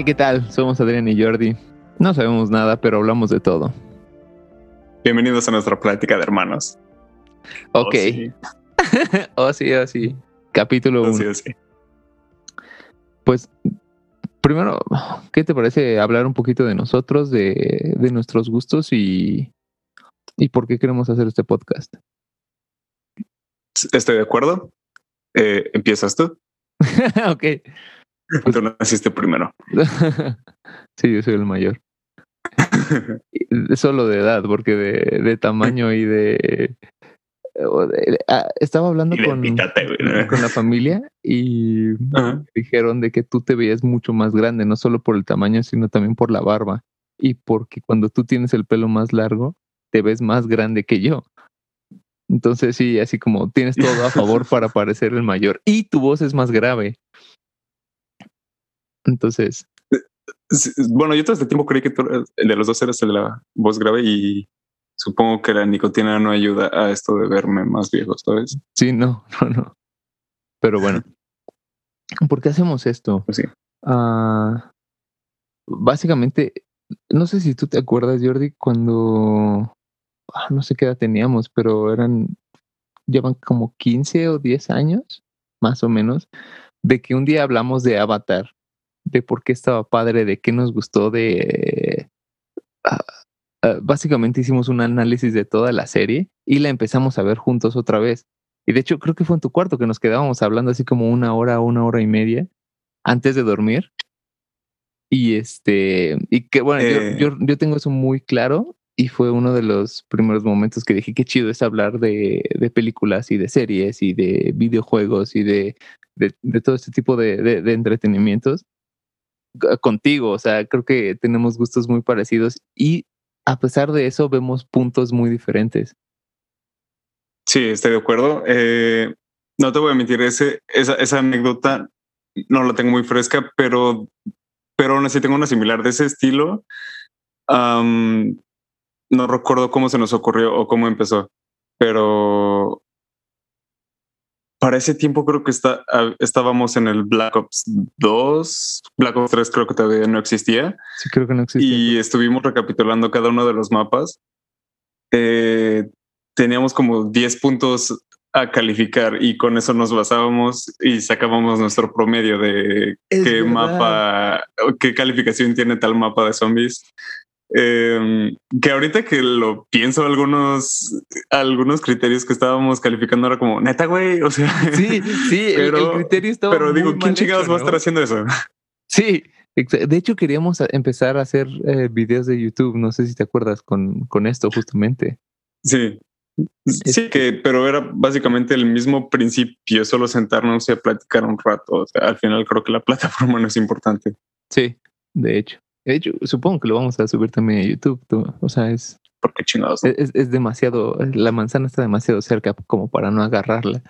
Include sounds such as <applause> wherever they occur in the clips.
Hey, ¿qué tal? Somos Adrián y Jordi. No sabemos nada, pero hablamos de todo. Bienvenidos a nuestra plática de hermanos. Ok. Oh, sí, <laughs> oh, sí. Capítulo 1. Oh, sí, oh, sí. Pues, primero, ¿qué te parece hablar un poquito de nosotros, de, de nuestros gustos y, y por qué queremos hacer este podcast? Estoy de acuerdo. Eh, Empiezas tú. <laughs> ok. <laughs> Tú naciste primero. <laughs> sí, yo soy el mayor. Solo de edad, porque de, de tamaño y de... ah, Estaba hablando con, güey. con la familia y Ajá. dijeron de que tú te veías mucho más grande, no solo por el tamaño, sino también por la barba. Y porque cuando tú tienes el pelo más largo, te ves más grande que yo. Entonces sí, así como tienes todo a favor <laughs> para parecer el mayor. Y tu voz es más grave. Entonces, Bueno, yo todo este tiempo creí que tú el de los dos eras el de la voz grave y supongo que la nicotina no ayuda a esto de verme más viejo, ¿sabes? sí, no, <laughs> no, no. Pero bueno, ¿por qué hacemos esto? Pues sí. Ah, básicamente, no sé si tú te acuerdas, Jordi, cuando ah, no sé qué edad teníamos, pero eran, llevan como 15 o 10 años, más o menos, de que un día hablamos de Avatar, de por qué estaba padre, de qué nos gustó, de... ah, ah, básicamente hicimos un análisis de toda la serie y la empezamos a ver juntos otra vez. Y de hecho creo que fue en tu cuarto que nos quedábamos hablando así como una hora, una hora y media antes de dormir. Y este, y que bueno, yo- Eh. yo, yo, tengo eso muy claro y fue uno de los primeros momentos que dije, qué chido es hablar de, de películas y de series y de videojuegos y de, de, de todo este tipo de, entretenimientos contigo. O sea, creo que tenemos gustos muy parecidos y a pesar de eso vemos puntos muy diferentes. Sí, estoy de acuerdo. Eh, no te voy a mentir, ese, esa, anécdota no la tengo muy fresca, pero, pero aún así tengo una similar de ese estilo. Am, no recuerdo cómo se nos ocurrió o cómo empezó, pero para ese tiempo creo que está, ah, estábamos en el Black Ops 2, Black Ops 3 creo que todavía no existía. Sí, creo que no existe. y estuvimos recapitulando cada uno de los mapas. Eh, teníamos como 10 puntos a calificar y con eso nos basábamos y sacábamos nuestro promedio de Es qué verdad. mapa, o qué calificación tiene tal mapa de zombies. Eh, que ahorita que lo pienso, algunos, algunos criterios que estábamos calificando era como neta, güey. <laughs> O sea, Sí, sí, el- el, Pero- criterio estaba pero digo, ¿quién chingados va a estar haciendo eso? Sí, de hecho queríamos empezar a hacer eh, videos de YouTube, no sé si te acuerdas con, con esto justamente. Sí. Sí, que, pero era básicamente el mismo principio, solo sentarnos y a platicar un rato. O sea, al final creo que la <laughs> plataforma no es importante. Sí, de hecho. De hecho, supongo que lo vamos a subir también a YouTube. tú- O sea, es, Porque chingados. es, es- es demasiado, la manzana está demasiado cerca como para no agarrarla.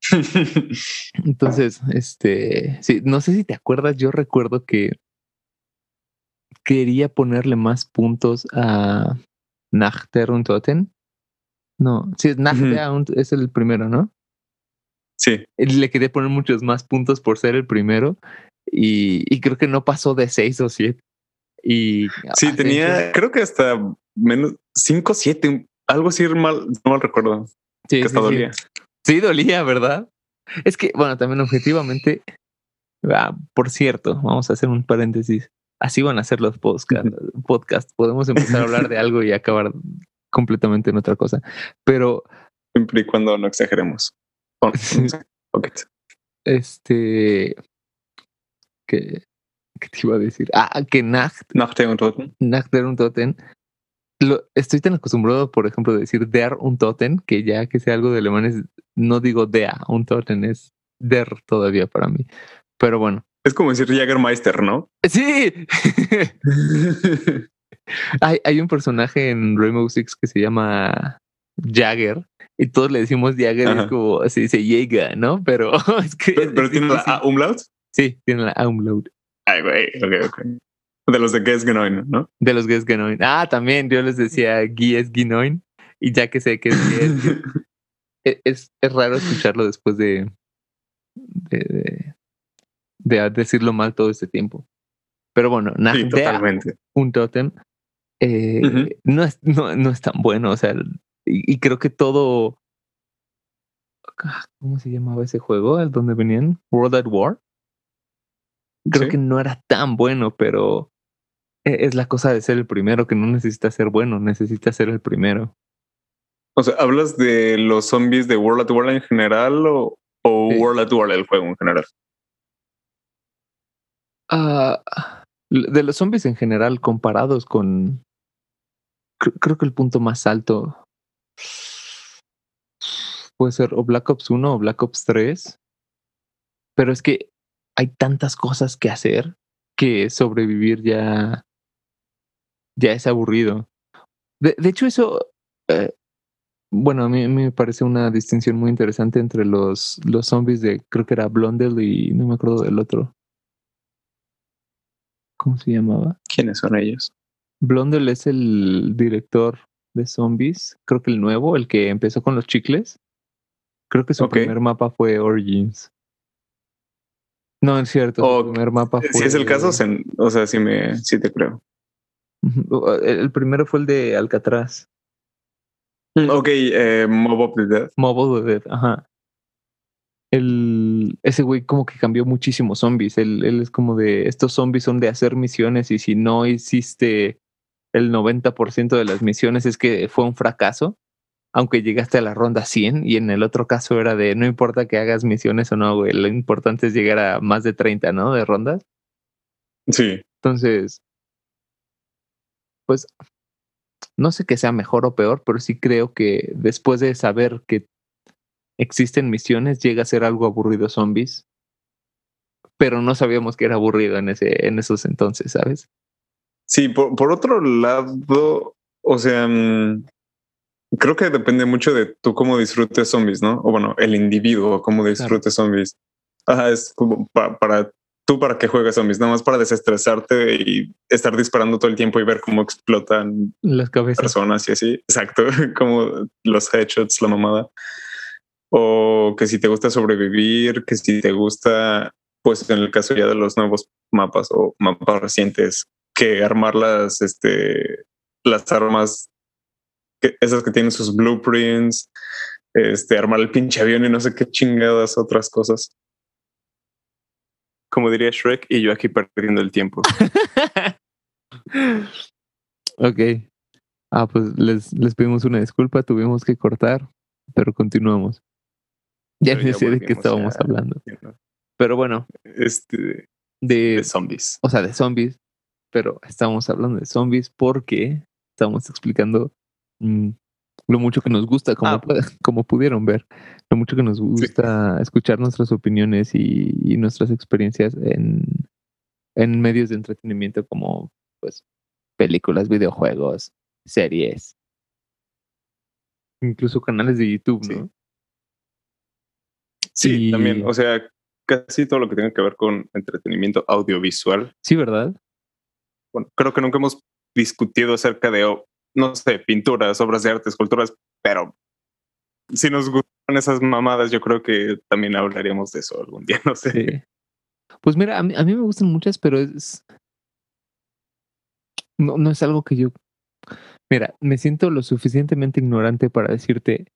<laughs> Entonces, este, sí, no sé si te acuerdas, yo recuerdo que quería ponerle más puntos a Nachter und Toten. No, sí, Nachter es el primero, ¿no? sí, Le quería poner muchos más puntos por ser el primero y, y creo que no pasó de seis o siete. Y sí, Ascension- tenía, creo que hasta menos 5, 7, algo así mal, no mal recuerdo. Sí, que sí, hasta sí. dolía. Sí, dolía, ¿verdad? Es que, bueno, también objetivamente, ah, por cierto, vamos a hacer un paréntesis. Así van a ser los podcast, podcast. Podemos empezar a hablar de algo y acabar completamente en otra cosa. Pero, Siempre y cuando no exageremos. <laughs> Oh, este, ¿qué, <laughs> qué te iba a decir? Ah, que Nacht, Nacht und Toten. Nacht der Untoten. Lo, estoy tan acostumbrado, por ejemplo, a decir der Untoten, que ya que sea algo de alemán es, no digo der Untoten, es der todavía para mí. Pero bueno. Es como decir Jägermeister, ¿no? Sí. <laughs> hay, hay un personaje en Rainbow Six que se llama Jagger y todos le decimos Jagger es como se dice llega, ¿no? Pero <laughs> es que Pero, pero es tiene la. A umlaut. Sí, tiene la umlaut Ay, güey. Ok, ok. De los de Gesgenoin, ¿no? de los Gesgenoin. Ah, también yo les decía Gies Ginoin y ya que sé que es Gies, <laughs> e- es, es raro escucharlo después de, de, de- de decirlo mal todo este tiempo. Pero bueno, Sí, totalmente. un tótem, eh, Ujú. no, es, no, no es tan bueno. O sea, y, y creo que todo. ah, ¿Cómo se llamaba ese juego? ¿El donde venían? World at War. Creo Sí. que no era tan bueno, pero e- es la cosa de ser el primero, que no necesita ser bueno, necesita ser el primero. O sea, ¿hablas de los zombies de World at War en general o, o Sí. World at War el juego en general? Ah, de los zombies en general, comparados con. cre- Creo que el punto más alto puede ser o Black Ops 1 o Black Ops 3. Pero es que hay tantas cosas que hacer que sobrevivir ya. ya es aburrido. De, de hecho, eso. eh, bueno, a mí, me parece una distinción muy interesante entre los, los zombies de. Creo que era Blondel y no me acuerdo del otro. ¿Cómo se llamaba? ¿Quiénes son ellos? Blondel es el director de zombies, creo que el nuevo, el que empezó con los chicles. Creo que su primer mapa fue Origins. No, es cierto, su primer mapa fue... Si es el caso, se- o sea, sí, me, sí te creo. El el primero fue el de Alcatraz, Ok, eh, Mob of the Dead. Mobile Dead, ajá. El, ese güey como que cambió muchísimo zombies. Él, él es como de, estos zombies son de hacer misiones y si no hiciste el 90% de las misiones es que fue un fracaso, aunque llegaste a la ronda 100 y en el otro caso era de, no importa que hagas misiones o no, güey, lo importante es llegar a más de 30, ¿no? De rondas. Sí. Entonces, pues, no sé que sea mejor o peor, pero sí creo que después de saber que existen misiones, llega a ser algo aburrido zombies. Pero no sabíamos que era aburrido en ese, en esos entonces, ¿sabes? Sí, por, por otro lado, o sea, mm, creo que depende mucho de tú cómo disfrutes zombies, ¿no? O bueno, el individuo, cómo disfrutes zombies. Ajá, es como pa- para tú para qué juegas zombies, nada más para desestresarte y estar disparando todo el tiempo y ver cómo explotan Las cabezas. personas y así. Exacto, <laughs> como los headshots, la mamada. O que si te gusta sobrevivir, que si te gusta, pues en el caso ya de los nuevos mapas o mapas recientes, que armar las, este, las armas, que, esas que tienen sus blueprints, este, armar el pinche avión y no sé qué chingadas otras cosas. Como diría Shrek, y yo aquí perdiendo el tiempo. <laughs> ok. Ah, pues les, les pedimos una disculpa, tuvimos que cortar, pero continuamos. Ya Pero ni sé de qué estábamos ya, hablando. Pero bueno, Este, de, de zombies. o sea, de zombies, pero estamos hablando de zombies porque estamos explicando mm, lo mucho que nos gusta, como, Ah. pueda- <laughs> como pudieron ver, lo mucho que nos gusta escuchar nuestras opiniones y, y nuestras experiencias en, en medios de entretenimiento como pues películas, videojuegos, series, incluso canales de YouTube, Sí. ¿no? Sí, Y- también, o sea, casi todo lo que tenga que ver con entretenimiento audiovisual. Sí, ¿verdad? Bueno, creo que nunca hemos discutido acerca de, no sé, pinturas, obras de arte, esculturas, pero si nos gustan esas mamadas, yo creo que también hablaríamos de eso algún día, <laughs> no sé. Sí. Pues mira, a mí, a mí me gustan muchas, pero es. No, no es algo que yo. Mira, me siento lo suficientemente ignorante para decirte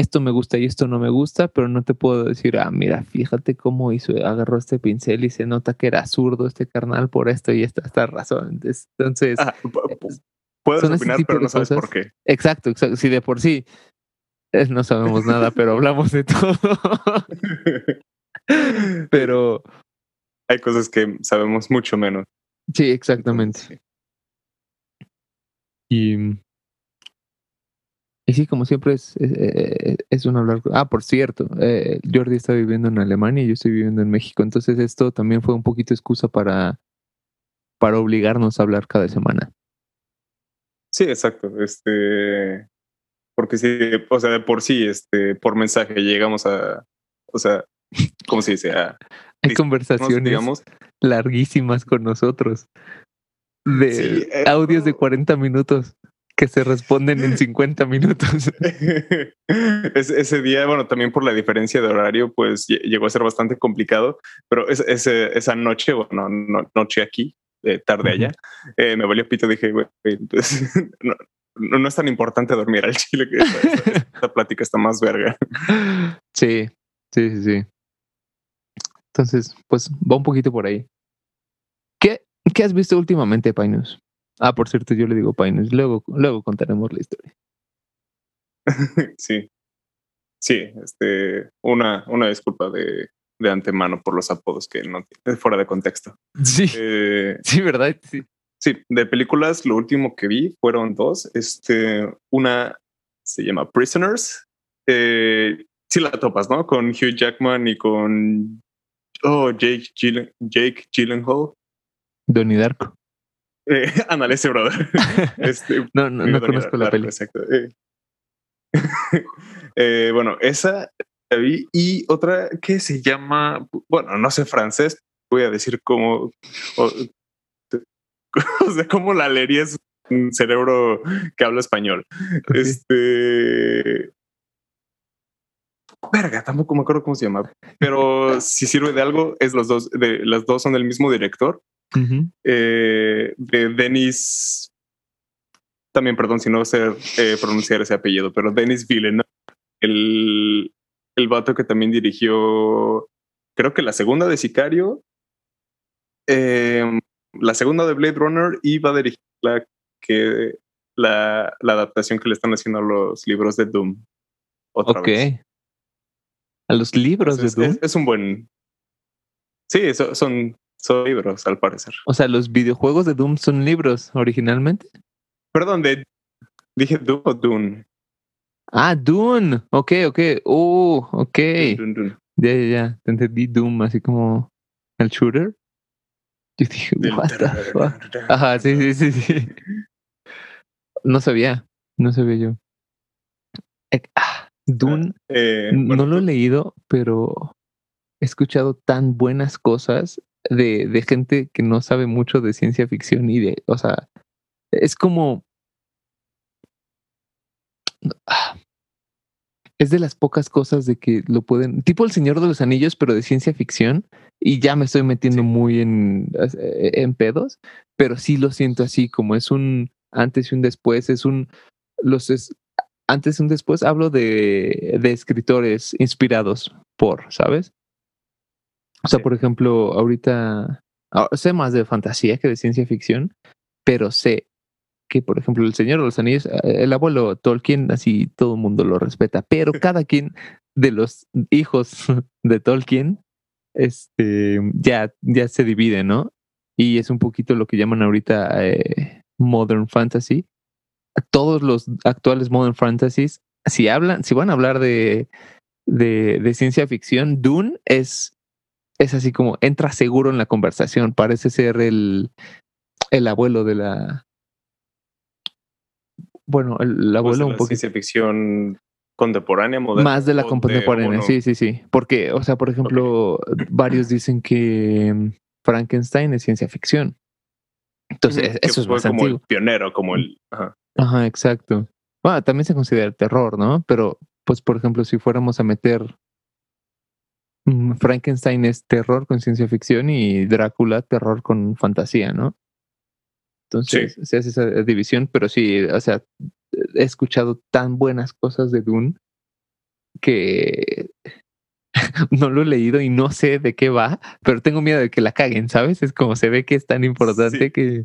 esto me gusta y esto no me gusta, pero no te puedo decir, ah, mira, fíjate cómo hizo, agarró este pincel y se nota que era zurdo este carnal por esto y esta, esta razón. Entonces, Ah, puedes son opinar, pero no sabes cosas. por qué. exacto, exacto. Si de por sí eh, no sabemos nada, pero hablamos de todo. <laughs> pero Hay cosas que sabemos mucho menos. sí, exactamente. Sí. Y, y sí, como siempre es, es, eh, es un hablar. Ah, por cierto, eh, Jordi está viviendo en Alemania y yo estoy viviendo en México. Entonces esto también fue un poquito excusa para, para obligarnos a hablar cada semana. Sí, exacto. Este, porque sí, o sea, de por sí, este, por mensaje llegamos a, o sea, ¿cómo se dice? A, Hay conversaciones digamos, larguísimas con nosotros. De Sí, eh, audios de no. 40 minutos que se responden en <laughs> 50 minutos. <laughs> ese, ese día, bueno, también por la diferencia de horario, pues lle- llegó a ser bastante complicado, pero es- ese- esa noche, bueno, no- noche aquí, tarde allá, eh, me valió pito. Dije, güey, entonces <laughs> no, no, es tan importante dormir al chile que <laughs> esta, plática está más verga. Sí, sí, sí, sí. Entonces, pues va un poquito por ahí. ¿Qué, qué has visto últimamente, Painus? Ah, por cierto, yo le digo Painus. Luego, luego contaremos la historia. <laughs> sí. Sí, este, una, una disculpa de, de antemano por los apodos que no fuera de contexto. Sí. Eh, sí, ¿verdad? Sí. Sí, de películas, lo último que vi fueron dos. Este, una se llama Prisoners. Eh, sí la topas, ¿no? Con Hugh Jackman y con oh, Jake, Gyllen, Jake Gyllenhaal. Donnie Darko. Eh, <laughs> brother. <laughs> este, no, no, no conozco la película. Exacto. Eh, <laughs> eh, bueno, esa la vi y otra que se llama, bueno, no sé francés, voy a decir cómo, o <laughs> sea, como la leería es un cerebro que habla español. Este. Verga, tampoco me acuerdo cómo se llama. Pero si sirve de algo, es los dos, de, las dos son del mismo director. Eh, de Denis. También, perdón si no sé eh, pronunciar ese apellido, pero Denis Villeneuve, el, el vato que también dirigió, creo que la segunda de Sicario. Eh, la segunda de Blade Runner y va a dirigir la, que, la, adaptación que le están haciendo a los libros de Doom. Otra vez. A los libros de Doom. Es, un buen. Sí, son, son libros, al parecer. O sea, los videojuegos de Doom son libros originalmente. Perdón, de, dije Doom o Dune. Ah, Dune. Ok, ok. Oh, ok. Ya, ya, ya. Te entendí Doom, así como el shooter. Yo dije, what the Ajá, sí, sí, sí, sí. No sabía, no sabía yo. Ah, Dune, eh, no lo he leído, pero he escuchado tan buenas cosas de, de gente que no sabe mucho de ciencia ficción y de, o sea, es como... Es de las pocas cosas de que lo pueden, tipo el Señor de los Anillos, pero de ciencia ficción, y ya me estoy metiendo muy en, eh, en pedos, pero sí lo siento así, como es un antes y un después, es un, los es, antes y un después, hablo de, de escritores inspirados por, ¿sabes? O sea, por ejemplo, ahorita ah, sé más de fantasía que de ciencia ficción, pero sé que, por ejemplo, el Señor de los Anillos, eh, el abuelo Tolkien, así todo el mundo lo respeta, pero <laughs> cada quien de los hijos de Tolkien, este, ya, ya se divide, ¿no? Y es un poquito lo que llaman ahorita eh, Modern Fantasy. Todos los actuales Modern Fantasies, si hablan, si van a hablar de, de, de ciencia ficción, Dune es, es así como entra seguro en la conversación, parece ser el, el abuelo de la, bueno, el, abuelo un poco. Ciencia ficción contemporánea, moderna. Más de la contemporánea, sí, sí, sí. Porque, o sea, por ejemplo, varios dicen que mm, Frankenstein es ciencia ficción. Entonces, eso es más como el pionero, como el. Ajá. exacto. Bueno, también se considera terror, ¿no? Pero, pues, por ejemplo, si fuéramos a meter mm, Frankenstein es terror con ciencia ficción y Drácula terror con fantasía, ¿no? Entonces se hace esa división, pero sí, o sea, he escuchado tan buenas cosas de Dune que <laughs> no lo he leído y no sé de qué va, pero tengo miedo de que la caguen, ¿sabes? Es como se ve que es tan importante que...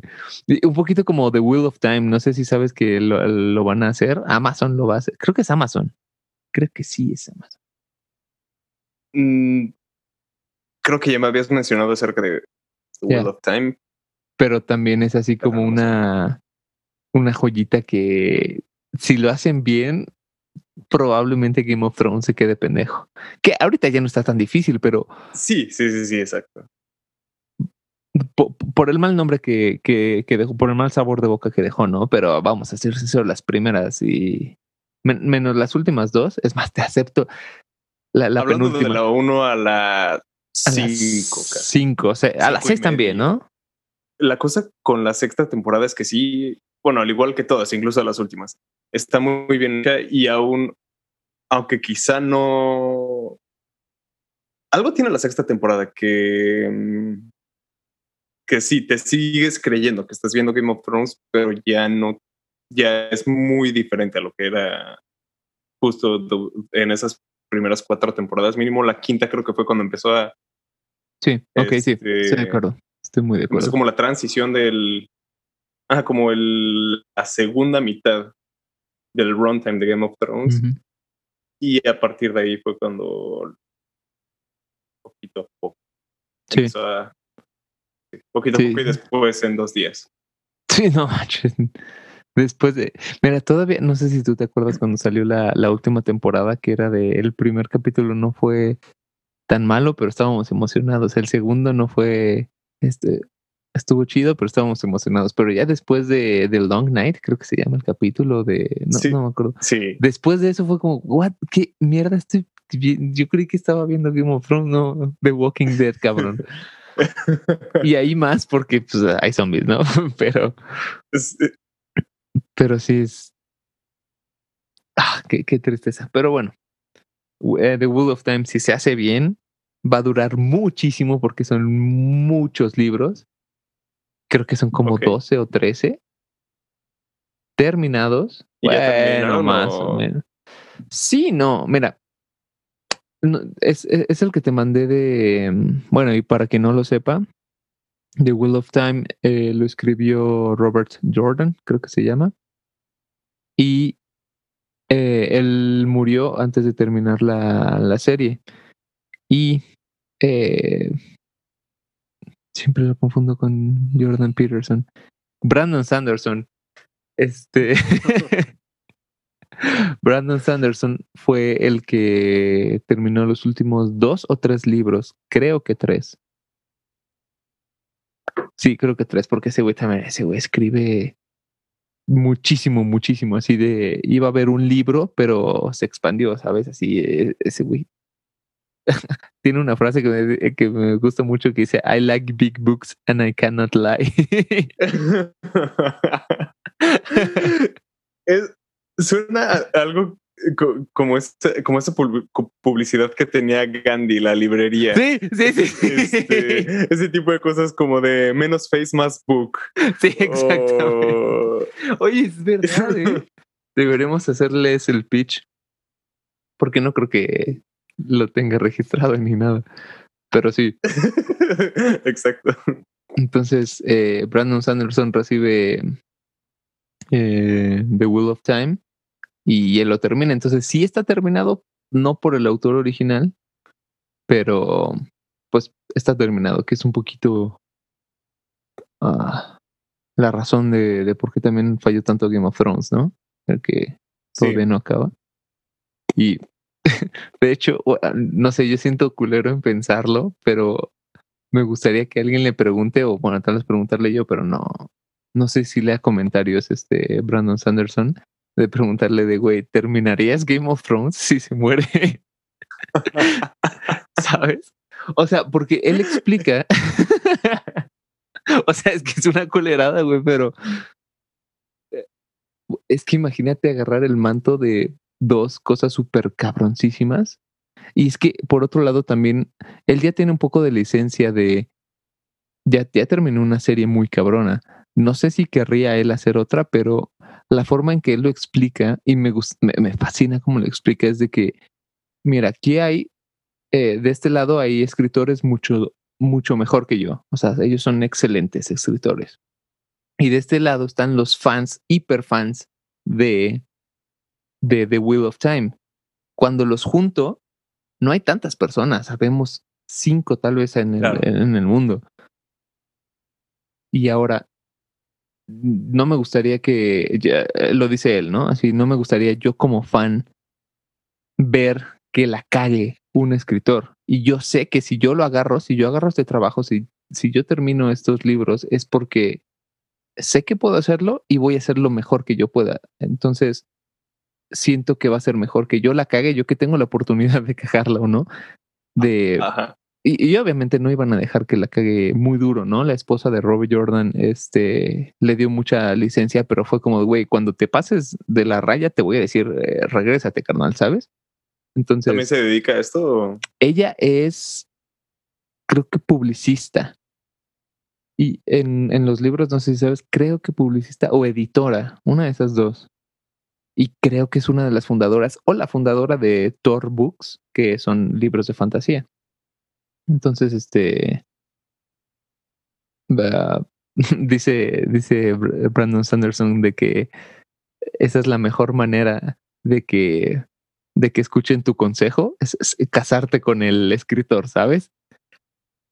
Un poquito como The Wheel of Time, no sé si sabes que lo, van a hacer. Amazon lo va a hacer. Creo que es Amazon. Creo que sí es Amazon. Mm, creo que ya me habías mencionado acerca de The Wheel of Time, pero también es así como una, una joyita que si lo hacen bien, probablemente Game of Thrones se quede pendejo. Que ahorita ya no está tan difícil, pero... Sí, sí, sí, sí, exacto. Por, el mal nombre que, que, dejó, por el mal sabor de boca que dejó, ¿no? Pero vamos a ser sinceros, las primeras y menos las últimas dos, es más, te acepto. La, la Hablando de la 1 a la 5. 5, o sea, a las 6 también, ¿no? La cosa con la sexta temporada es que sí, bueno, al igual que todas, incluso las últimas, está muy, bien hecha y aún, aunque quizá no... Algo tiene la sexta temporada que... Mm, que sí, te sigues creyendo que estás viendo Game of Thrones, pero ya no, ya es muy diferente a lo que era justo en esas primeras cuatro temporadas, mínimo la quinta creo que fue cuando empezó a... Sí, ok, sí, estoy de este, acuerdo, estoy muy de acuerdo. Es como la transición del... Ah, como el, la segunda mitad del runtime de Game of Thrones. Y a partir de ahí fue cuando poquito a poco. Sí. poquito a poco y después en dos días. <laughs> Sí, no Después de. Mira, todavía no sé si tú te acuerdas cuando salió la, la última temporada, que era de. El primer capítulo no fue tan malo, pero estábamos emocionados. El segundo no fue. Este. Estuvo chido, pero estábamos emocionados. Pero ya después de The Long Night, creo que se llama el capítulo de. No, no me acuerdo. Sí. Después de eso fue como, ¿what? ¿Qué mierda estoy yo creí que estaba viendo Game of Thrones, no The Walking Dead, cabrón. <laughs> y ahí más porque pues, hay zombies, ¿no? <laughs> pero. Eh, pero sí es. Ah, qué, qué tristeza. Pero bueno, eh, The Wheel of Time, si se hace bien, va a durar muchísimo porque son muchos libros. Creo que son como 12 o 13 terminados. bueno, más o menos. Sí, no, mira, es, es, el que te mandé de. Bueno, y para que no lo sepa, The Will of Time eh, lo escribió Robert Jordan, creo que se llama. Y eh, él murió antes de terminar la, la serie. Y eh, siempre lo confundo con Jordan Peterson. Brandon Sanderson. Este. <laughs> Brandon Sanderson fue el que terminó los últimos dos o tres libros. Creo que tres. Sí, creo que tres, porque ese güey también, ese güey escribe muchísimo, muchísimo. Así de, iba a haber un libro, pero se expandió, ¿sabes? Así, e, ese güey. <laughs> Tiene una frase que me, que me gusta mucho que dice, I like big books and I cannot lie. <laughs> es, Suena algo como esta, como esa publicidad que tenía Gandhi, la librería. Sí, sí, sí. Este, ese tipo de cosas como de menos face, más book. Sí, exactamente. Oye, es verdad, ¿eh? <laughs> Deberíamos hacerles el pitch. Porque no creo que lo tenga registrado ni nada. Pero sí. <laughs> Exacto. Entonces, eh, Brandon Sanderson recibe eh, The Wheel of Time y él lo termina. Entonces sí está terminado, no por el autor original, pero pues está terminado, que es un poquito ah, la razón de, de, por qué también falló tanto Game of Thrones, ¿no? El que todavía no acaba. Y <laughs> de hecho, ah, no sé, yo siento culero en pensarlo, pero me gustaría que alguien le pregunte, o bueno, tal vez preguntarle yo, pero no, no sé si lea comentarios este Brandon Sanderson de preguntarle de, güey, ¿terminarías Game of Thrones si se muere? <laughs> ¿Sabes? O sea, porque él explica. <laughs> o sea, es que es una colerada, güey, pero. Eh, es que imagínate agarrar el manto de dos cosas súper cabroncísimas. Y es que, por otro lado, también él ya tiene un poco de licencia de. Ya, ya terminó una serie muy cabrona. No sé si querría él hacer otra, pero la forma en que él lo explica, y me, me, fascina cómo lo explica, es de que, mira, aquí hay, eh, de este lado hay escritores mucho, mucho mejor que yo. O sea, ellos son excelentes escritores. Y de este lado están los fans, hiperfans de, de The Wheel of Time. Cuando los junto, no hay tantas personas, sabemos cinco tal vez en en el mundo. Y ahora, no me gustaría que, eh, lo dice él, ¿no? Así, no me gustaría yo como fan ver que la calle un escritor. Y yo sé que si yo lo agarro, si yo agarro este trabajo, si, si yo termino estos libros, es porque sé que puedo hacerlo y voy a hacer lo mejor que yo pueda. Entonces, siento que va a ser mejor que yo la cague, yo que tengo la oportunidad de cagarla o no, de, y, obviamente no iban a dejar que la cague muy duro, ¿no? La esposa de Robbie Jordan este, le dio mucha licencia, pero fue como, güey, cuando te pases de la raya te voy a decir, eh, regrésate, carnal, ¿sabes? Entonces. ¿También se dedica a esto? Ella es, creo que publicista. Y en, en los libros, no sé si sabes, creo que publicista o editora, una de esas dos. Y creo que es una de las fundadoras o la fundadora de Thor Books, que son libros de fantasía. Entonces, este, <laughs> dice, dice Brandon Sanderson de que esa es la mejor manera de que, de que escuchen tu consejo, es, casarte con el escritor, ¿sabes?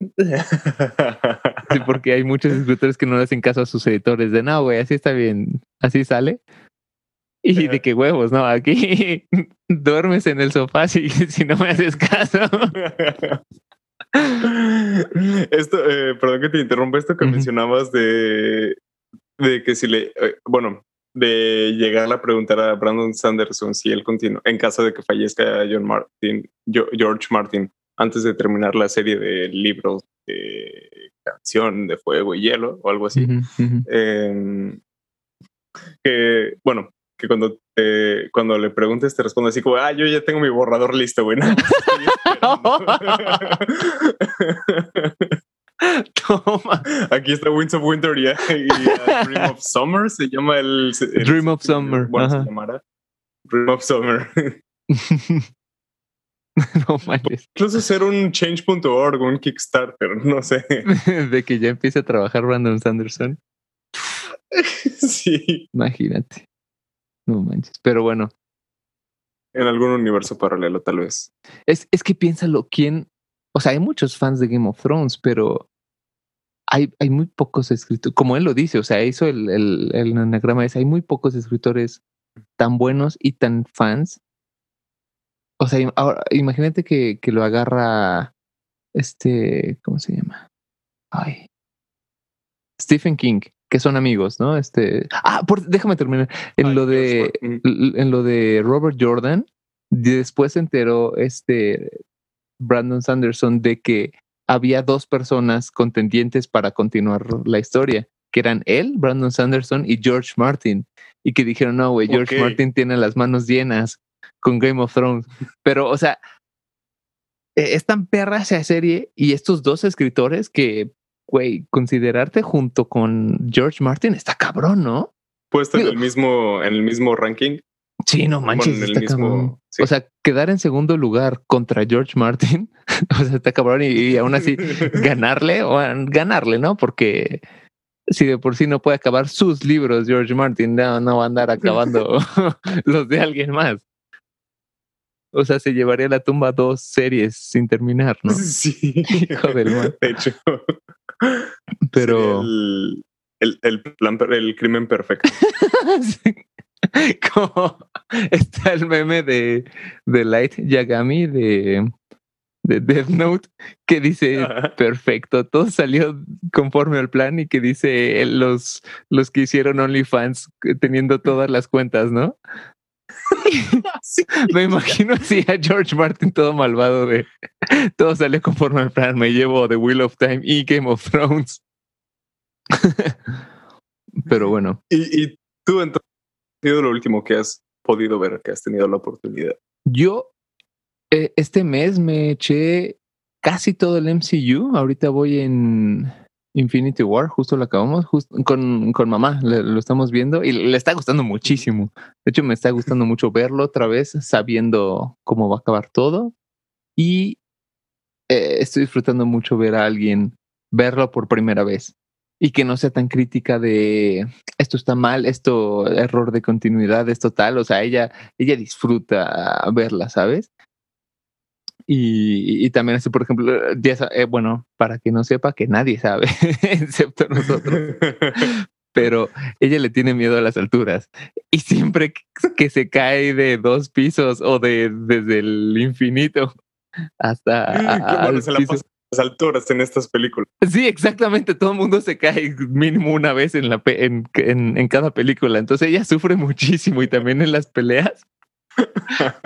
Sí, porque hay muchos <laughs> escritores que no le hacen caso a sus editores de no, güey, así está bien, así sale. Y de qué huevos, ¿no? Aquí <laughs> duermes en el sofá si, <laughs> si no me haces caso. Esto, eh, perdón que te interrumpa, esto que mencionabas de, de que si le, eh, bueno, de llegar a preguntar a Brandon Sanderson si él continúa, en caso de que fallezca John Martin, George Martin, antes de terminar la serie de libros de canción de fuego y hielo o algo así. Em, que, bueno, que cuando, cuando le preguntes te responde así como, ah, yo ya tengo mi borrador listo, güey. <laughs> <laughs> Toma. Aquí está Winds of Winter y, uh, Dream of Summer se llama el, Dream of Summer. Bueno, se llamará Dream of Summer. <laughs> no manches. Incluso ser un change.org, un Kickstarter, no sé. De que ya empiece a trabajar Brandon Sanderson. sí. Imagínate. No manches. Pero bueno. En algún universo paralelo, tal vez. Es, es que piénsalo, ¿quién? O sea, hay muchos fans de Game of Thrones, pero hay, hay muy pocos escritores, como él lo dice, o sea, hizo el, el, el anagrama ese, hay muy pocos escritores tan buenos y tan fans. O sea, ahora, imagínate que, que lo agarra este, ¿cómo se llama? Ay. Stephen King que son amigos, ¿no? Este, ah, déjame terminar. En lo de, en lo de Robert Jordan, después se enteró este Brandon Sanderson de que había dos personas contendientes para continuar la historia, que eran él, Brandon Sanderson y George Martin, y que dijeron, no, güey, George Martin tiene las manos llenas con Game of Thrones. Pero, o sea, e-, es tan perra esa serie y estos dos escritores que güey, considerarte junto con George Martin está cabrón, ¿no? Puesto en el mismo, en el mismo ranking. Sí, no manches. el mismo, O sea, quedar en segundo lugar contra George Martin, <laughs> o sea, está cabrón y, aún así <laughs> ganarle o ganarle, ¿no? Porque si de por sí no puede acabar sus libros, George Martin no, no va a andar acabando <laughs> los de alguien más. O sea, se llevaría a la tumba dos series sin terminar, ¿no? Sí. Joder, De hecho. <laughs> Pero. El, el, plan, el crimen perfecto. <laughs> Como está el meme de, de Light Yagami de, de Death Note que dice perfecto, todo salió conforme al plan y que dice los, los que hicieron OnlyFans teniendo todas las cuentas, ¿no? <laughs> Me imagino así a George Martin todo malvado de todo sale conforme al plan. Me llevo The Wheel of Time y Game of Thrones. <laughs> Pero bueno. ¿Y, tú entonces ha sido lo último que has podido ver, que has tenido la oportunidad? Yo eh, este mes me eché casi todo el MCU. Ahorita voy en Infinity War, justo lo acabamos, justo con, con mamá, lo estamos viendo y le está gustando muchísimo. De hecho, me está gustando mucho verlo otra vez, sabiendo cómo va a acabar todo. Y eh, estoy disfrutando mucho ver a alguien verlo por primera vez y que no sea tan crítica de esto está mal, esto error de continuidad, esto tal. O sea, ella, ella disfruta verla, ¿sabes? Y, y, también así, por ejemplo, eh, bueno, para que no sepa que nadie sabe, <laughs> excepto nosotros, <laughs> pero ella le tiene miedo a las alturas y siempre que se cae de dos pisos o de desde el infinito hasta las alturas en estas películas. Sí, exactamente. Todo el mundo se cae mínimo una vez en la en, en, en cada película. Entonces ella sufre muchísimo y también en las peleas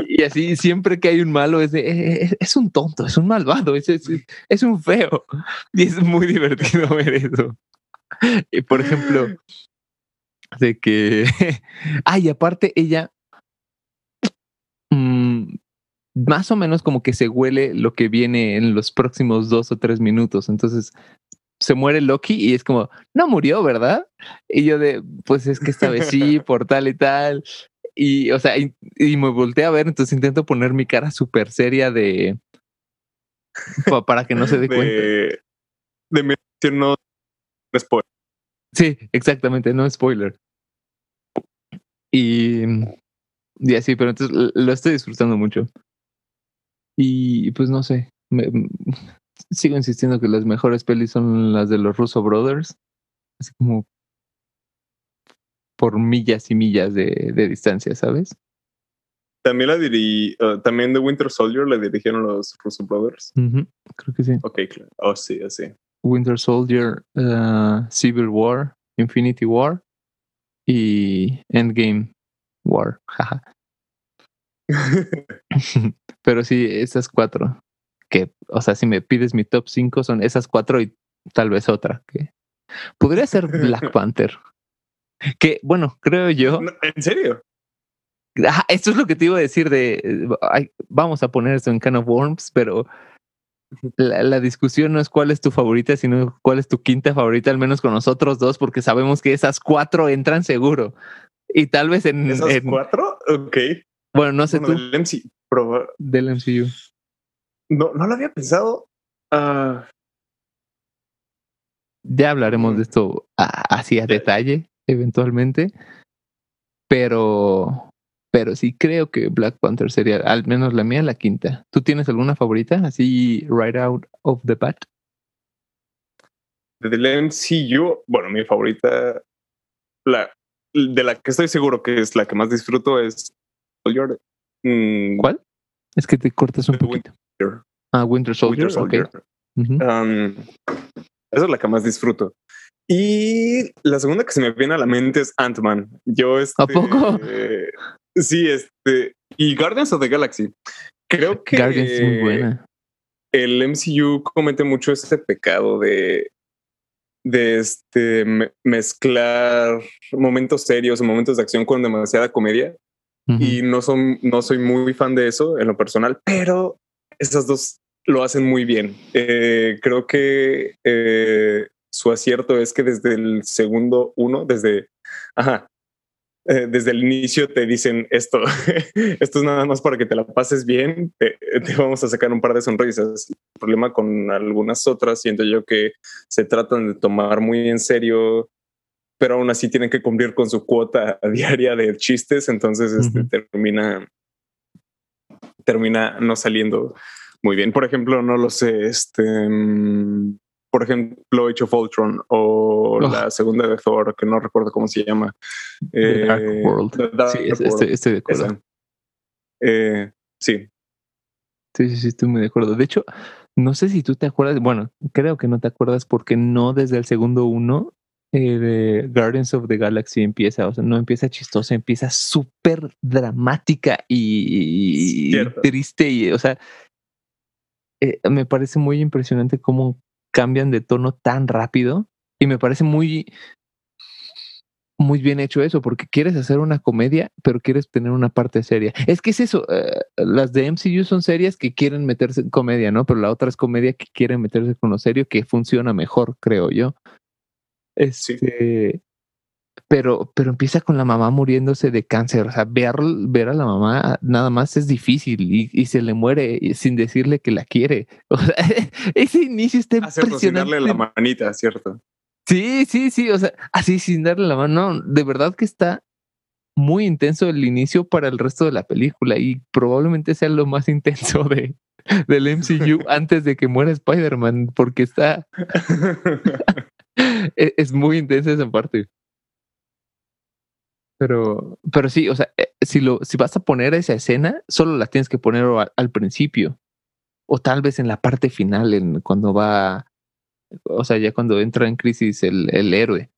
y así siempre que hay un malo es, de, es, un tonto, es un malvado, es, es, un feo. Y es muy divertido <laughs> ver eso. Y por ejemplo, de que, <laughs> ay, aparte ella, mm, más o menos como que se huele lo que viene en los próximos dos o tres minutos. Entonces, se muere Loki y es como, no murió, ¿verdad? Y yo de, pues es que esta vez sí, <laughs> por tal y tal. Y, o sea, y, me volteé a ver, entonces intento poner mi cara súper seria de, para que no se dé cuenta. De mi no spoiler. Sí, exactamente, no spoiler. Y, y así, pero entonces lo estoy disfrutando mucho. Y pues no sé, me, sigo insistiendo que las mejores pelis son las de los Russo Brothers. Así como por millas y millas de, de distancia, ¿sabes? También la dirí, uh, también de Winter Soldier la dirigieron los Russo Brothers. Creo que sí. Ok, claro. Oh, sí, así. Winter Soldier, uh, Civil War, Infinity War y Endgame War. <laughs> <laughs> Pero sí, esas cuatro que, o sea, si me pides mi top 5 son esas cuatro y tal vez otra que podría ser Black <laughs> Panther. Que bueno, creo yo. ¿En serio? esto es lo que te iba a decir de vamos a poner esto en Can of Worms, pero la, la, discusión no es cuál es tu favorita, sino cuál es tu quinta favorita, al menos con nosotros dos, porque sabemos que esas cuatro entran seguro. Y tal vez en. ¿Esas cuatro? Ok. Bueno, no sé tú. Del MCU. Del MCU. No, no lo había pensado. Uh... Ya hablaremos de esto así a detalle, eventualmente. Pero, pero sí creo que Black Panther sería al menos la mía, la quinta. ¿Tú tienes alguna favorita? Así, right out of the bat. Del MCU, bueno, mi favorita, la de la que estoy seguro que es la que más disfruto es mm, ¿Cuál? Es que te cortas un poquito. Ah, Winter Soldier. Um, esa es la que más disfruto. Y la segunda que se me viene a la mente es Ant-Man. Yo este, ¿A poco? sí, este. Y Guardians of the Galaxy. Creo que Guardians es muy buena. el MCU comete mucho este pecado de de este mezclar momentos serios o momentos de acción con demasiada comedia. Y no son, no soy muy fan de eso en lo personal, pero esas dos lo hacen muy bien. Eh, creo que eh, su acierto es que desde el segundo uno, desde, ajá, eh, desde el inicio te dicen esto, <laughs> esto es nada más para que te la pases bien, te, vamos a sacar un par de sonrisas. El problema con algunas otras, siento yo que se tratan de tomar muy en serio, pero aún así tienen que cumplir con su cuota <laughs> diaria de chistes, entonces este, termina termina no saliendo muy bien. Por ejemplo, no lo sé, este, mm, por ejemplo, Age of Ultron o la segunda de Thor, que no recuerdo cómo se llama. The Dark eh, World. sí, este, de acuerdo. Eh, sí. Sí, sí, sí, estoy muy de acuerdo. De hecho, no sé si tú te acuerdas, bueno, creo que no te acuerdas porque no desde el segundo uno eh, de Guardians of the Galaxy empieza, o sea, no empieza chistosa, empieza súper dramática y, triste y, o sea, eh, me parece muy impresionante cómo cambian de tono tan rápido y me parece muy muy bien hecho eso porque quieres hacer una comedia pero quieres tener una parte seria. Es que es eso eh, las de MCU son serias que quieren meterse en comedia no pero la otra es comedia que quiere meterse con lo serio que funciona mejor creo yo. Este, pero, pero empieza con la mamá muriéndose de cáncer. O sea, ver, ver a la mamá nada más es difícil y, se le muere sin decirle que la quiere. <laughs> O sea, <laughs> ese inicio está impresionante. Sin darle la manita, ¿cierto? Sí, sí, sí. O sea, así sin darle la mano. de verdad que está muy intenso el inicio para el resto de la película y probablemente sea lo más intenso de, del MCU <laughs> antes de que muera Spider-Man porque está E-, es, muy intensa esa parte. Pero, pero sí, o sea, eh, si lo, si vas a poner esa escena, solo la tienes que poner al, principio. O tal vez en la parte final, en cuando va, o sea, ya cuando entra en crisis el, el héroe.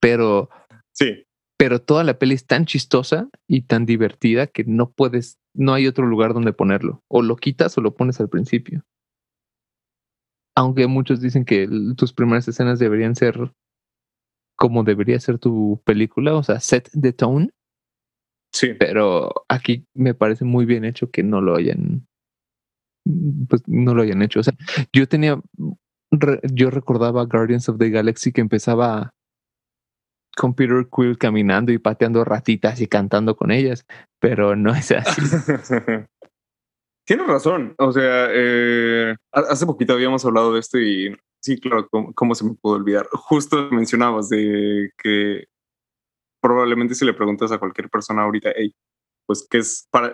Pero sí. Pero toda la peli es tan chistosa y tan divertida que no puedes, no hay otro lugar donde ponerlo. O lo quitas o lo pones al principio aunque muchos dicen que tus primeras escenas deberían ser como debería ser tu película, o sea, set the tone. Sí. Pero aquí me parece muy bien hecho que no lo hayan, pues no lo hayan hecho. O sea, yo tenía yo recordaba Guardians of the Galaxy que empezaba con Peter Quill caminando y pateando ratitas y cantando con ellas, pero no es así. <laughs> Tienes razón. O sea, eh, hace poquito habíamos hablado de esto y sí, claro, ¿cómo, se me pudo olvidar? Justo mencionabas de que probablemente si le preguntas a cualquier persona ahorita, hey, pues, ¿qué es para,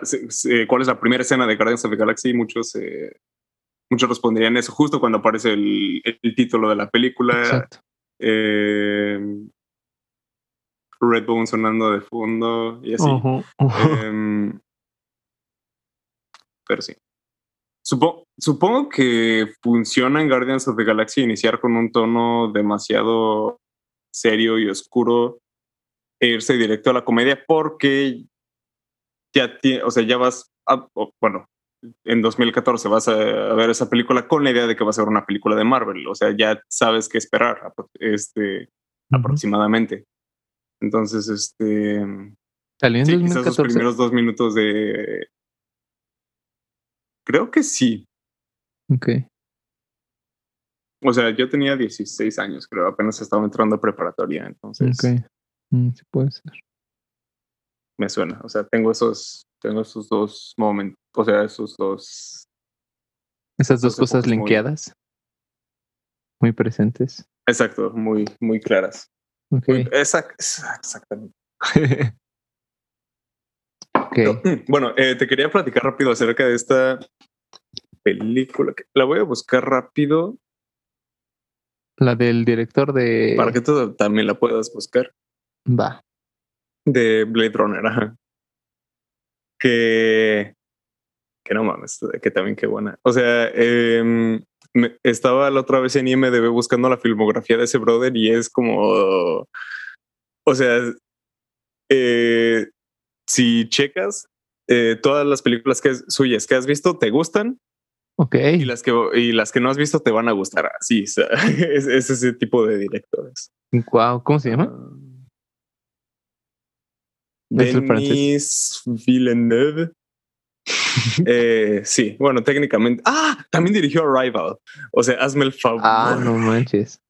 ¿cuál es la primera escena de Guardians of the Galaxy? Muchos, eh, muchos responderían eso justo cuando aparece el, el título de la película. Exacto. Eh, Redbone sonando de fondo y así. Em, pero sí. Supongo que funciona en Guardians of the Galaxy iniciar con un tono demasiado serio y oscuro e irse directo a la comedia porque ya o sea, ya vas, a, bueno, en 2014 vas a, ver esa película con la idea de que va a ser una película de Marvel, o sea, ya sabes qué esperar este, aproximadamente. Entonces, este... ¿Salió en quizás los primeros dos minutos de... Creo que sí. Ok. O sea, yo tenía 16 años, creo, apenas estaba entrando a preparatoria, entonces... Ok. Mm, sí puede ser. Me suena, o sea, tengo esos, tengo esos dos momentos, o sea, esos dos... Esas dos cosas linkeadas. Muy presentes. Exacto, muy, muy claras. Okay. exactamente. <laughs> <clears throat> bueno, eh, te quería platicar rápido acerca de esta película. La voy a buscar rápido. La del director de. Para que tú también la puedas buscar. Va. De Blade Runner, ajá. Que. Que no mames, que también qué buena. O sea, eh, estaba la otra vez en IMDB buscando la filmografía de ese brother y es como, o sea, eh, si checas eh, todas las películas que es, suyas que has visto, te gustan. Ok. Y las que, y las que no has visto te van a gustar. Así, <laughs> es, ese tipo de directores. Wow, ¿cómo se llama? Uh, Denis Villeneuve. <laughs> eh, sí, bueno, técnicamente. Ah, también dirigió Arrival. O sea, hazme el favor. Ah, no manches.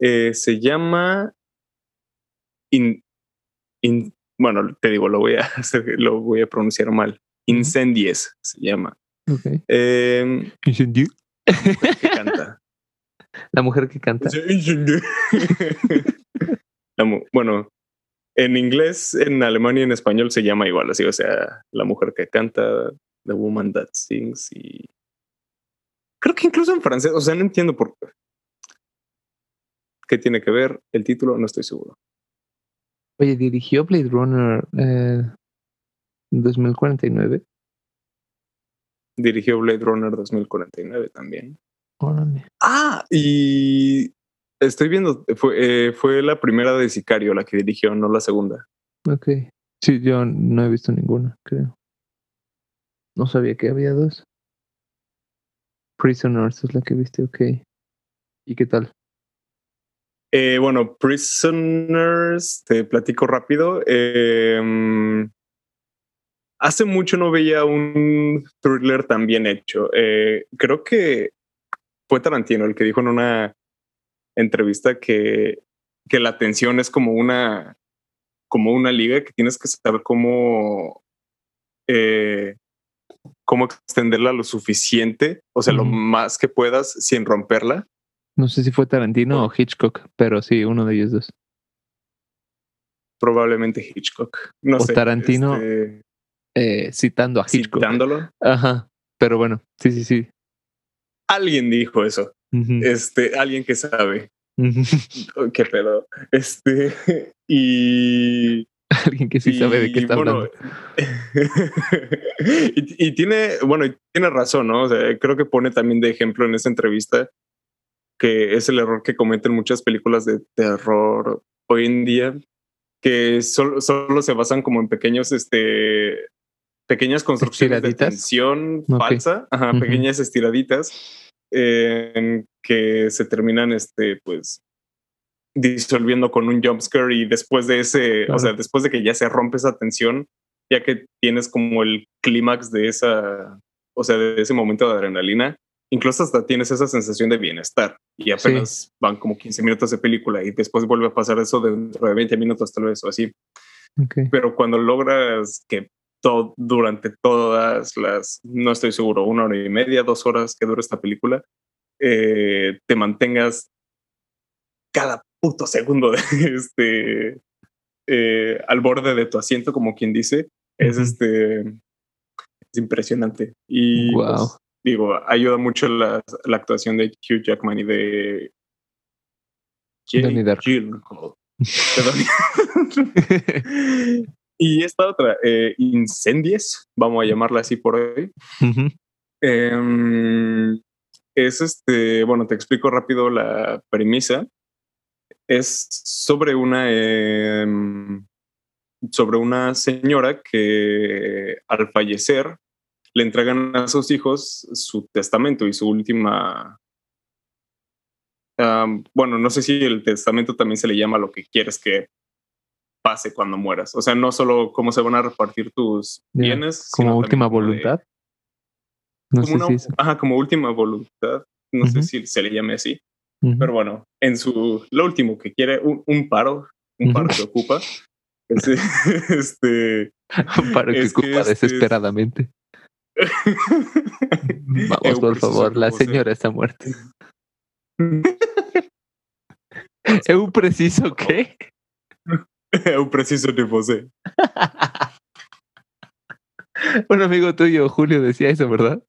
Eh, se llama. In, bueno, te digo, lo voy a <laughs> hacer, lo voy a pronunciar mal. Incendies se llama. Okay. Eh, Incendio. Que canta. La mujer que canta. <laughs> La, <laughs> bueno, en inglés, en alemán y en español se llama igual, así, o sea, la mujer que canta, The Woman That Sings y... Creo que incluso en francés, o sea, no entiendo por qué. ¿Qué tiene que ver el título? No estoy seguro. Oye, dirigió Blade Runner eh, 2049. Dirigió Blade Runner 2049 también. Órale. Ah, y Estoy viendo, fue, eh, fue la primera de Sicario la que dirigió, no la segunda. Ok. Sí, yo no he visto ninguna, creo. No sabía que había dos. Prisoners es la que viste, ok. ¿Y qué tal? Eh, bueno, Prisoners, te platico rápido. Em, hace mucho no veía un thriller tan bien hecho. Eh, creo que fue Tarantino el que dijo en una entrevista que, que la atención es como una, como una liga que tienes que saber cómo, eh, cómo extenderla lo suficiente, o sea, lo más que puedas sin romperla. No sé si fue Tarantino o Hitchcock, pero sí, uno de ellos dos. Probablemente Hitchcock. No o Tarantino este, eh, citando a Hitchcock. Citándolo. Ajá. Pero bueno, sí, sí, sí. Alguien dijo eso. Este, alguien que sabe. Qué pedo. Este, <laughs> y. <laughs> Alguien que sí sabe de qué está hablando. <laughs> y, tiene, bueno, tiene razón, ¿no? O sea, creo que pone también de ejemplo en esa entrevista que es el error que cometen muchas películas de terror hoy en día, que solo, solo se basan como en pequeños, este, pequeñas construcciones de tensión falsa, ajá, pequeñas estiraditas en que se terminan, este, pues, disolviendo con un jumpscare y después de ese, o sea, después de que ya se rompe esa tensión, ya que tienes como el clímax de esa, o sea, de ese momento de adrenalina, incluso hasta tienes esa sensación de bienestar y apenas van como 15 minutos de película y después vuelve a pasar eso dentro de 20 minutos tal vez o así. Pero cuando logras que todo, durante todas las, no estoy seguro, una hora y media, dos horas que dura esta película, eh, te mantengas cada puto segundo de <laughs> este eh, al borde de tu asiento, como quien dice, es este es impresionante. Y pues, digo, ayuda mucho la, la, actuación de Hugh Jackman y de <laughs> y esta otra, eh, Incendies, vamos a llamarla así por hoy. Em, es este, bueno, te explico rápido la premisa. Es sobre una em, sobre una señora que al fallecer le entregan a sus hijos su testamento y su última bueno, no sé si el testamento también se le llama lo que quieres que pase cuando mueras. O sea, no solo cómo se van a repartir tus bienes. Como última voluntad. no sé si Ajá, como última voluntad. No sé si se le llame así. Pero bueno, en su, lo último que quiere, un, paro, <laughs> <laughs> un paro que ocupa. Este, este, un paro que ocupa este desesperadamente. Vamos, por favor, la señora está muerta. ¿Es <laughs> un preciso qué? Es <laughs> un preciso de José. <laughs> un amigo tuyo, Julio, decía eso, ¿verdad?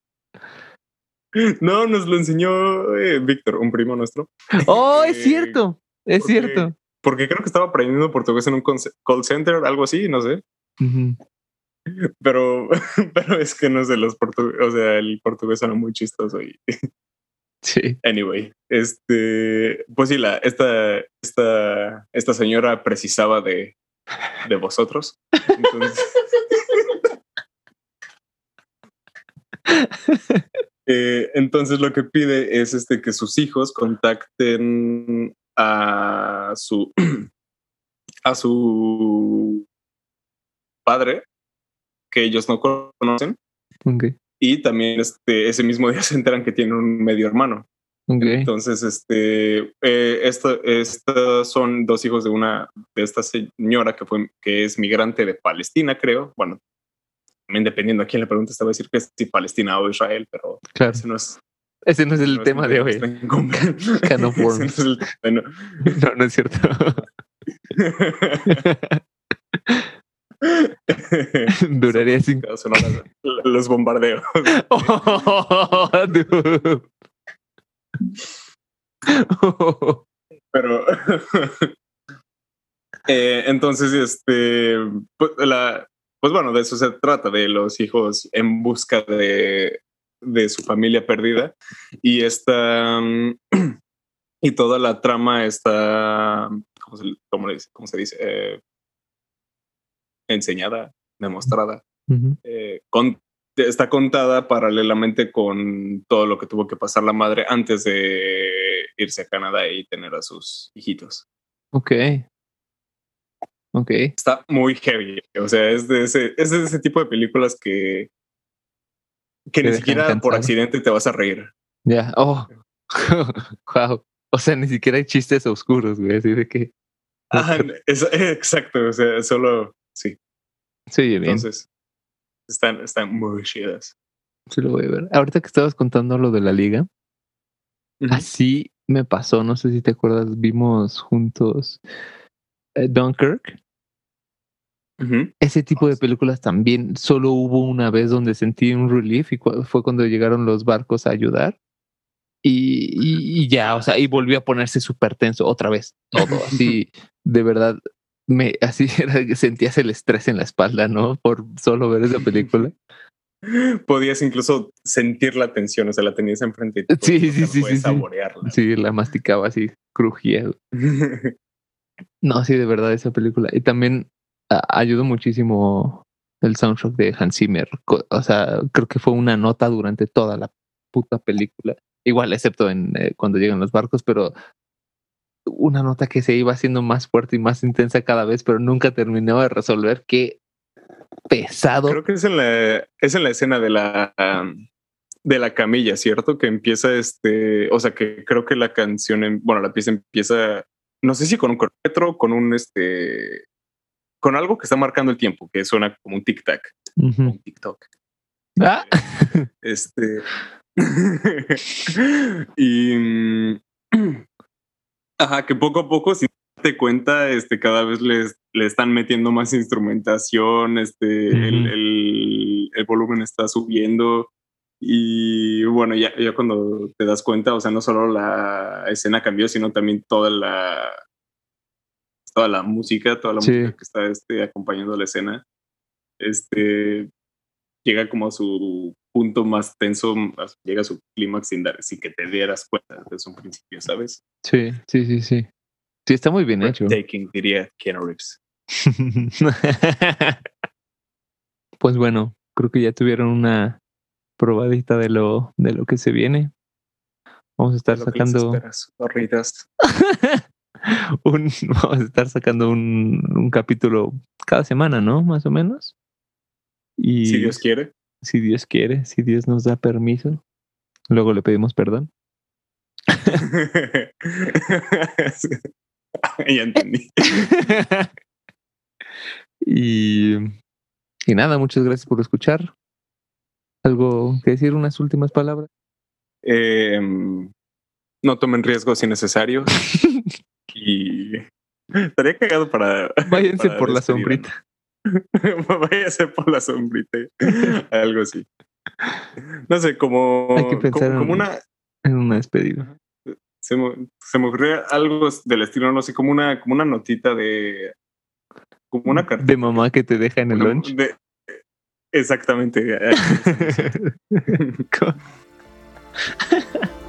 No, nos lo enseñó eh, Víctor, un primo nuestro. Oh, es eh, cierto, es cierto. Porque creo que estaba aprendiendo portugués en un call center, algo así, no sé. Pero, <laughs> pero es que no sé, los portugueses, o sea, el portugués suena muy chistoso y Sí. Anyway, este, pues sí, la, esta, esta, esta señora precisaba de, de vosotros. Entonces, <laughs> eh, entonces lo que pide es este que sus hijos contacten a su <clears throat> a su padre que ellos no conocen okay y también este, ese mismo día <laughs> se enteran que tienen un medio hermano. Entonces, este, eh, estos son dos hijos de una, de esta señora que fue, que es migrante de Palestina, creo. Bueno, también dependiendo a quién le pregunte, estaba a decir que es si Palestina o Israel, pero claro. ese no es. Ese no es el tema de <laughs> hoy. no, no es cierto. <laughs> <laughs> Duraría cinco. Los bombardeos. <laughs> Pero <laughs> eh, entonces, este, pues, la, pues bueno, de eso se trata, de los hijos en busca de, de su familia perdida. Y esta, <clears throat> y toda la trama está, ¿cómo se, cómo se dice? Eh, enseñada, demostrada, eh, está contada paralelamente con todo lo que tuvo que pasar la madre antes de irse a Canadá y tener a sus hijitos. Ok. Ok. Está muy heavy. O sea, es de ese, es de ese tipo de películas que, que ni siquiera por accidente te vas a reír. Ya, oh, <laughs> wow. O sea, ni siquiera hay chistes oscuros, güey, así de que. exacto, o sea, solo Sí. Bien. Entonces, están, están muy chidas. Sí, lo voy a ver. Ahorita que estabas contando lo de la liga, así me pasó. No sé si te acuerdas, vimos juntos eh, Dunkirk. Ese tipo de películas también solo hubo una vez donde sentí un relief y fue cuando llegaron los barcos a ayudar. Y, y, ya, o sea, y volvió a ponerse súper tenso otra vez, todo así, <laughs> de verdad, me así <laughs> era que sentías el estrés en la espalda, ¿no? Por solo ver esa película. <laughs> Podías incluso sentir la tensión, o sea, la tenías enfrente. Y sí, sí, sí, sí, saborearla. Sí, la masticaba así, crujía. <laughs> no, sí, de verdad, esa película. Y también ayudó muchísimo el soundtrack de Hans Zimmer. O sea, creo que fue una nota durante toda la puta película. Igual, excepto en eh, cuando llegan los barcos, pero una nota que se iba haciendo más fuerte y más intensa cada vez, pero nunca terminó de resolver. Qué pesado. Creo que es en la, es en la escena de la de la camilla, ¿cierto? Que empieza este, o sea, que creo que la canción, en, bueno, la pieza empieza, no sé si con un cronómetro, con un este, con algo que está marcando el tiempo, que suena como un tic tac, un TikTok. Ah. Este. <laughs> y. <clears throat> Ajá, que poco a poco, si te cuenta, este, cada vez les, le están metiendo más instrumentación, este, el, el, volumen está subiendo. Y bueno, ya, ya cuando te das cuenta, o sea, no solo la escena cambió, sino también toda la toda la música, toda la música que está este, acompañando la escena. Este llega como a su punto más tenso, llega a su clímax sin, dar, sin que te dieras cuenta desde un principio, ¿sabes? Sí, sí, sí, sí. Sí, está muy bien hecho. Taking, diría Keanu Reeves. <laughs> pues bueno, creo que ya tuvieron una probadita de lo, de lo que se viene. Vamos a estar sacando. <laughs> un, vamos a estar sacando un, un capítulo cada semana, ¿no? Más o menos. Y si Dios quiere. Si Dios quiere, si Dios nos da permiso. Luego le pedimos perdón. <laughs> ya entendí. <laughs> y, y nada, muchas gracias por escuchar. ¿Algo que decir? ¿Unas últimas palabras? Em, no tomen riesgos innecesarios. <laughs> y estaría cagado para. Váyanse por la sombrita. <laughs> Váyase por la sombrita. Algo así. No sé, como, Hay que pensar como, una. En una despedida. Se me, se me ocurrió algo del estilo, no sé, como una, como una notita de. Como una carta. De mamá que te deja en el lunch. exactamente. <laughs> <laughs>